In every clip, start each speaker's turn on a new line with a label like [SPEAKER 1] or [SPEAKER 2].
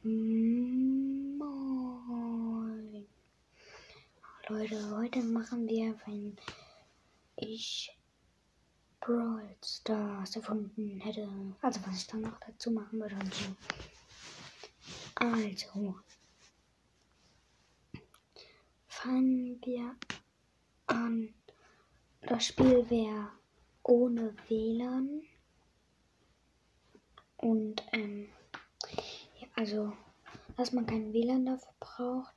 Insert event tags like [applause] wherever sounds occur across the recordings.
[SPEAKER 1] Moin. Leute, heute machen wir, wenn ich Brawl Stars erfunden hätte. Also was ich dann noch dazu machen würde und so. Also. Fangen wir an. Das Spiel wäre ohne WLAN. Und ähm, also, dass man kein WLAN dafür braucht,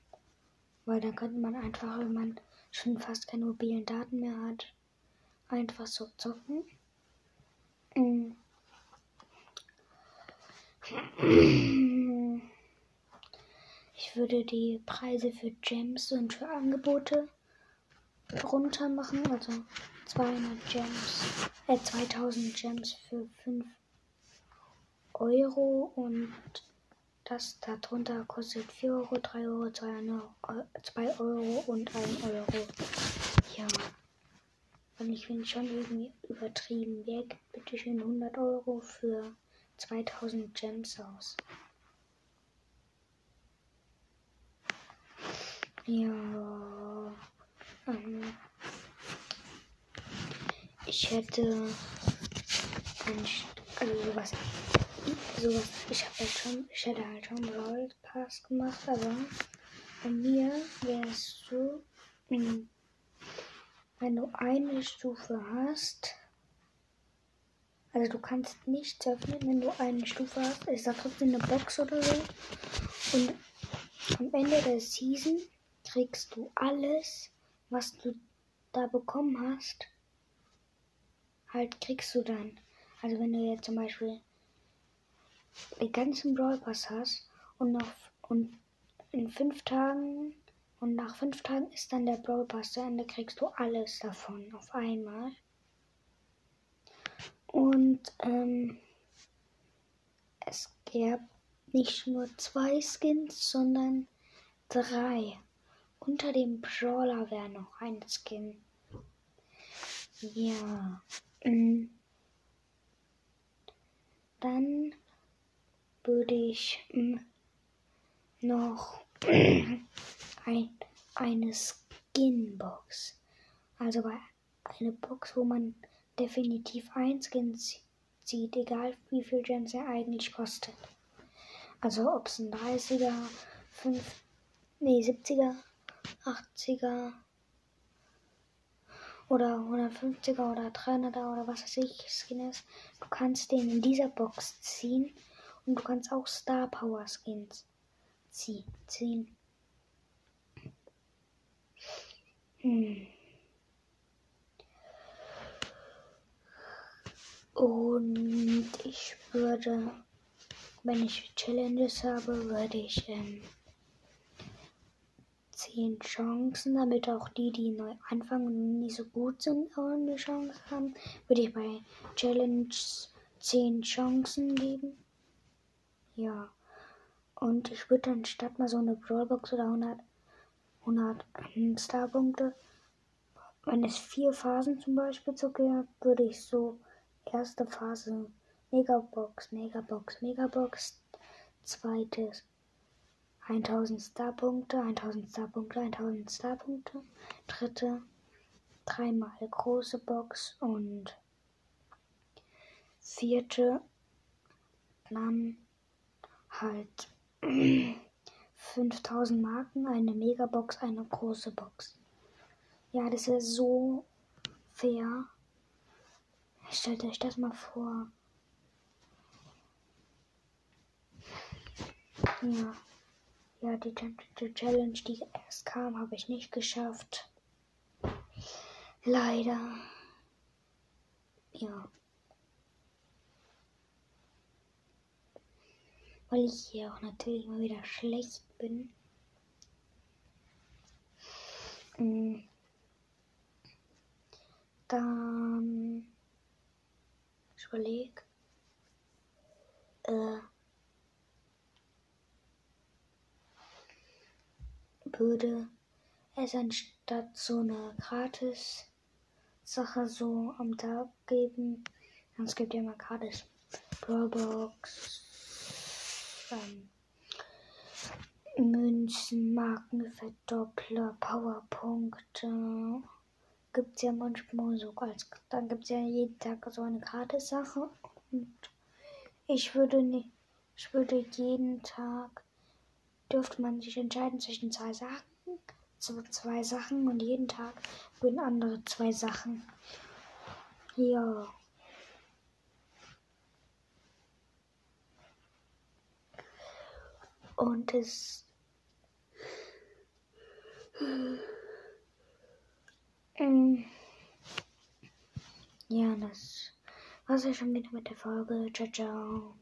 [SPEAKER 1] weil dann könnte man einfach, wenn man schon fast keine mobilen Daten mehr hat, einfach so zocken. Mm. Ich würde die Preise für Gems und für Angebote runter machen, also 200 Gems, äh 2000 Gems für 5 Euro und das darunter kostet 4 Euro, 3 Euro, 2 Euro und 1 Euro. Ja. Und ich finde schon irgendwie übertrieben. Wer gibt bitte schön 100 Euro für 2000 Gems aus? Ja. Ähm, ich hätte also sowas sowas. Ich habe halt schon, ich hätte halt schon Brawl Pass gemacht, aber bei mir wäre es so, wenn du eine Stufe hast, also du kannst nichts öffnen, wenn du eine Stufe hast, ist da trotzdem eine Box oder so. Und am Ende der Season kriegst du alles, was du da bekommen hast, halt kriegst du dann. Also wenn du jetzt zum Beispiel den ganzen Brawl Pass hast und noch und in fünf Tagen und nach fünf Tagen ist dann der Brawl Pass zu Ende, kriegst du alles davon auf einmal. Und ähm, es gab nicht nur zwei Skins, sondern drei. Unter dem Brawler wäre noch ein Skin. Ja. Mm. Dann würde ich mm, noch [clears throat] ein, eine Skinbox. Also eine Box, wo man definitiv ein Skin zieht, egal wie viel Gems er eigentlich kostet. Also ob es ein 30er, 5, nee, 70er, 80er oder 150er oder 300er oder was weiß ich Skin ist. Du kannst den in dieser Box ziehen und du kannst auch Star Power Skins ziehen. Hm. Und ich würde, wenn ich Challenges habe, würde ich ähm, 10 Chancen, damit auch die, die neu anfangen und nicht so gut sind, auch eine Chance haben, würde ich bei Challenges 10 Chancen geben. Ja. Und ich würde dann statt mal so eine Brawlbox oder 100, 100 Starpunkte, wenn es vier Phasen zum Beispiel zu geben, würde ich so erste Phase Megabox, Megabox, Megabox, zweites 1000 Starpunkte, 1000 Starpunkte, 1000 Starpunkte, dritte dreimal große Box und vierte dann halt [clears throat] 5000 Marken, eine Megabox, eine große Box. Ja, das wäre so fair. Stellt euch das mal vor. Ja. Ja, die Challenge, die erst kam, habe ich nicht geschafft. Leider. Ja. Weil ich hier auch natürlich mal wieder schlecht bin. Mm. Dann ich überlege. Äh, würde es anstatt so eine gratis Sache so am Tag geben. Es gibt ja immer gratis Brawlbox, ähm, Münzen, Markenverdoppler, Powerpunkte. Gibt es ja manchmal so als. Dann gibt es ja jeden Tag so eine Gratis-Sache. Und ich würde nicht. Ich würde jeden Tag. Dürfte man sich entscheiden zwischen zwei Sachen. So zwei Sachen und jeden Tag würden andere zwei Sachen. Ja. Und es. Ähm, ja, das war's ja schon wieder mit der Folge. Ciao, ciao.